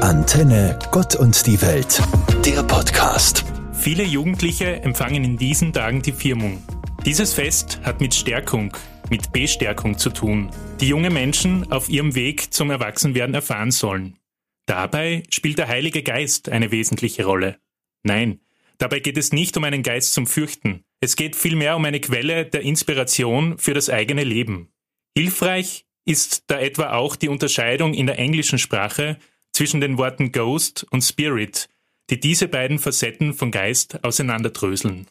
Antenne Gott und die Welt, der Podcast. Viele Jugendliche empfangen in diesen Tagen die Firmung. Dieses Fest hat mit Stärkung, mit Bestärkung zu tun, die junge Menschen auf ihrem Weg zum Erwachsenwerden erfahren sollen. Dabei spielt der Heilige Geist eine wesentliche Rolle. Nein, dabei geht es nicht um einen Geist zum Fürchten. Es geht vielmehr um eine Quelle der Inspiration für das eigene Leben. Hilfreich ist da etwa auch die Unterscheidung in der englischen Sprache zwischen den Worten Ghost und Spirit, die diese beiden Facetten von Geist auseinanderdröseln.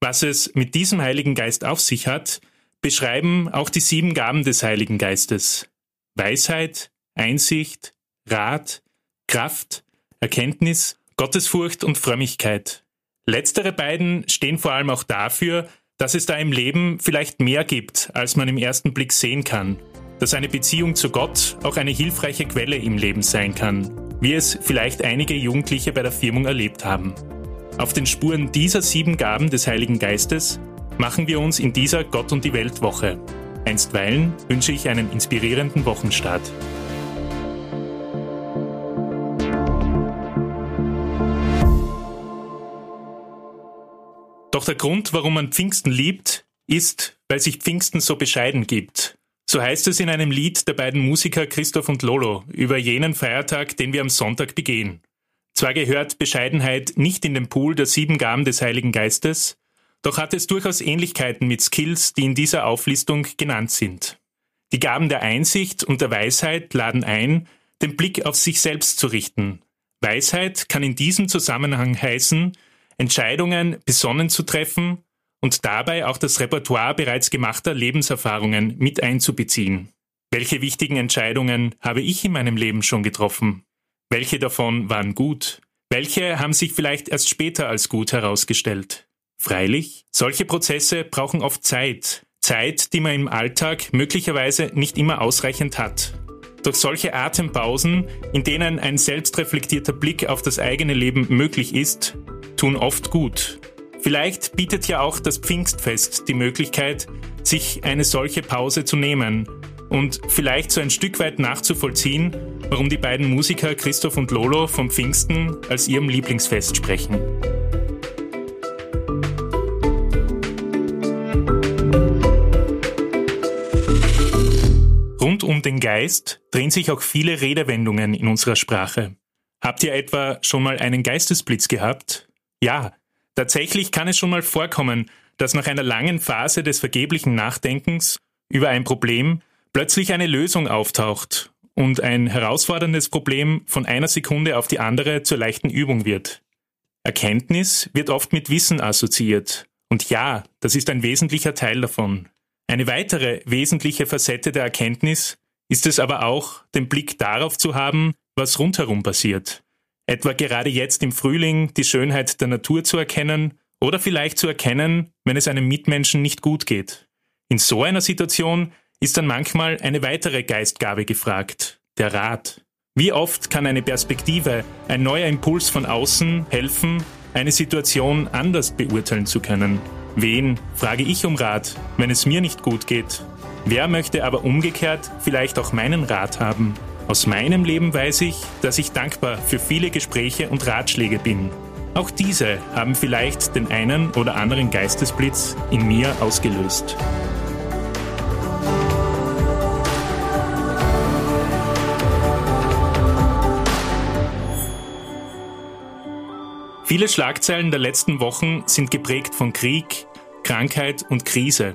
Was es mit diesem Heiligen Geist auf sich hat, beschreiben auch die sieben Gaben des Heiligen Geistes. Weisheit, Einsicht, Rat, Kraft, Erkenntnis, Gottesfurcht und Frömmigkeit. Letztere beiden stehen vor allem auch dafür, dass es da im Leben vielleicht mehr gibt, als man im ersten Blick sehen kann dass eine Beziehung zu Gott auch eine hilfreiche Quelle im Leben sein kann, wie es vielleicht einige Jugendliche bei der Firmung erlebt haben. Auf den Spuren dieser sieben Gaben des Heiligen Geistes machen wir uns in dieser Gott und die Welt Woche. Einstweilen wünsche ich einen inspirierenden Wochenstart. Doch der Grund, warum man Pfingsten liebt, ist, weil sich Pfingsten so bescheiden gibt so heißt es in einem Lied der beiden Musiker Christoph und Lolo über jenen Feiertag, den wir am Sonntag begehen. Zwar gehört Bescheidenheit nicht in den Pool der sieben Gaben des Heiligen Geistes, doch hat es durchaus Ähnlichkeiten mit Skills, die in dieser Auflistung genannt sind. Die Gaben der Einsicht und der Weisheit laden ein, den Blick auf sich selbst zu richten. Weisheit kann in diesem Zusammenhang heißen, Entscheidungen besonnen zu treffen und dabei auch das Repertoire bereits gemachter Lebenserfahrungen mit einzubeziehen. Welche wichtigen Entscheidungen habe ich in meinem Leben schon getroffen? Welche davon waren gut? Welche haben sich vielleicht erst später als gut herausgestellt? Freilich, solche Prozesse brauchen oft Zeit. Zeit, die man im Alltag möglicherweise nicht immer ausreichend hat. Doch solche Atempausen, in denen ein selbstreflektierter Blick auf das eigene Leben möglich ist, tun oft gut Vielleicht bietet ja auch das Pfingstfest die Möglichkeit, sich eine solche Pause zu nehmen und vielleicht so ein Stück weit nachzuvollziehen, warum die beiden Musiker Christoph und Lolo vom Pfingsten als ihrem Lieblingsfest sprechen. Rund um den Geist drehen sich auch viele Redewendungen in unserer Sprache. Habt ihr etwa schon mal einen Geistesblitz gehabt? Ja, Tatsächlich kann es schon mal vorkommen, dass nach einer langen Phase des vergeblichen Nachdenkens über ein Problem plötzlich eine Lösung auftaucht und ein herausforderndes Problem von einer Sekunde auf die andere zur leichten Übung wird. Erkenntnis wird oft mit Wissen assoziiert. Und ja, das ist ein wesentlicher Teil davon. Eine weitere wesentliche Facette der Erkenntnis ist es aber auch, den Blick darauf zu haben, was rundherum passiert. Etwa gerade jetzt im Frühling die Schönheit der Natur zu erkennen oder vielleicht zu erkennen, wenn es einem Mitmenschen nicht gut geht. In so einer Situation ist dann manchmal eine weitere Geistgabe gefragt, der Rat. Wie oft kann eine Perspektive, ein neuer Impuls von außen helfen, eine Situation anders beurteilen zu können? Wen frage ich um Rat, wenn es mir nicht gut geht? Wer möchte aber umgekehrt vielleicht auch meinen Rat haben? Aus meinem Leben weiß ich, dass ich dankbar für viele Gespräche und Ratschläge bin. Auch diese haben vielleicht den einen oder anderen Geistesblitz in mir ausgelöst. Viele Schlagzeilen der letzten Wochen sind geprägt von Krieg, Krankheit und Krise.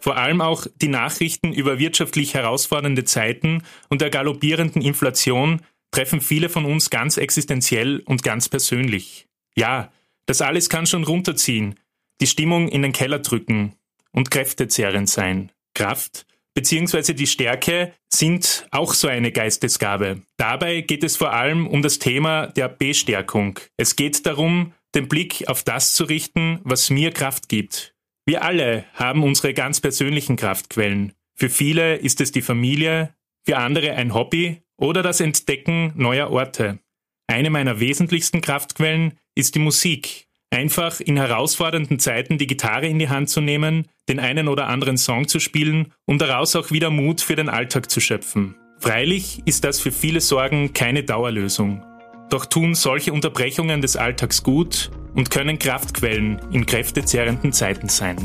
Vor allem auch die Nachrichten über wirtschaftlich herausfordernde Zeiten und der galoppierenden Inflation treffen viele von uns ganz existenziell und ganz persönlich. Ja, das alles kann schon runterziehen, die Stimmung in den Keller drücken und kräftezehrend sein. Kraft bzw. die Stärke sind auch so eine Geistesgabe. Dabei geht es vor allem um das Thema der Bestärkung. Es geht darum, den Blick auf das zu richten, was mir Kraft gibt, wir alle haben unsere ganz persönlichen Kraftquellen. Für viele ist es die Familie, für andere ein Hobby oder das Entdecken neuer Orte. Eine meiner wesentlichsten Kraftquellen ist die Musik. Einfach in herausfordernden Zeiten die Gitarre in die Hand zu nehmen, den einen oder anderen Song zu spielen, um daraus auch wieder Mut für den Alltag zu schöpfen. Freilich ist das für viele Sorgen keine Dauerlösung. Doch tun solche Unterbrechungen des Alltags gut und können Kraftquellen in kräftezehrenden Zeiten sein.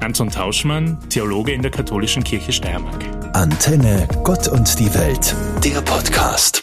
Anton Tauschmann, Theologe in der Katholischen Kirche Steiermark. Antenne Gott und die Welt, der Podcast.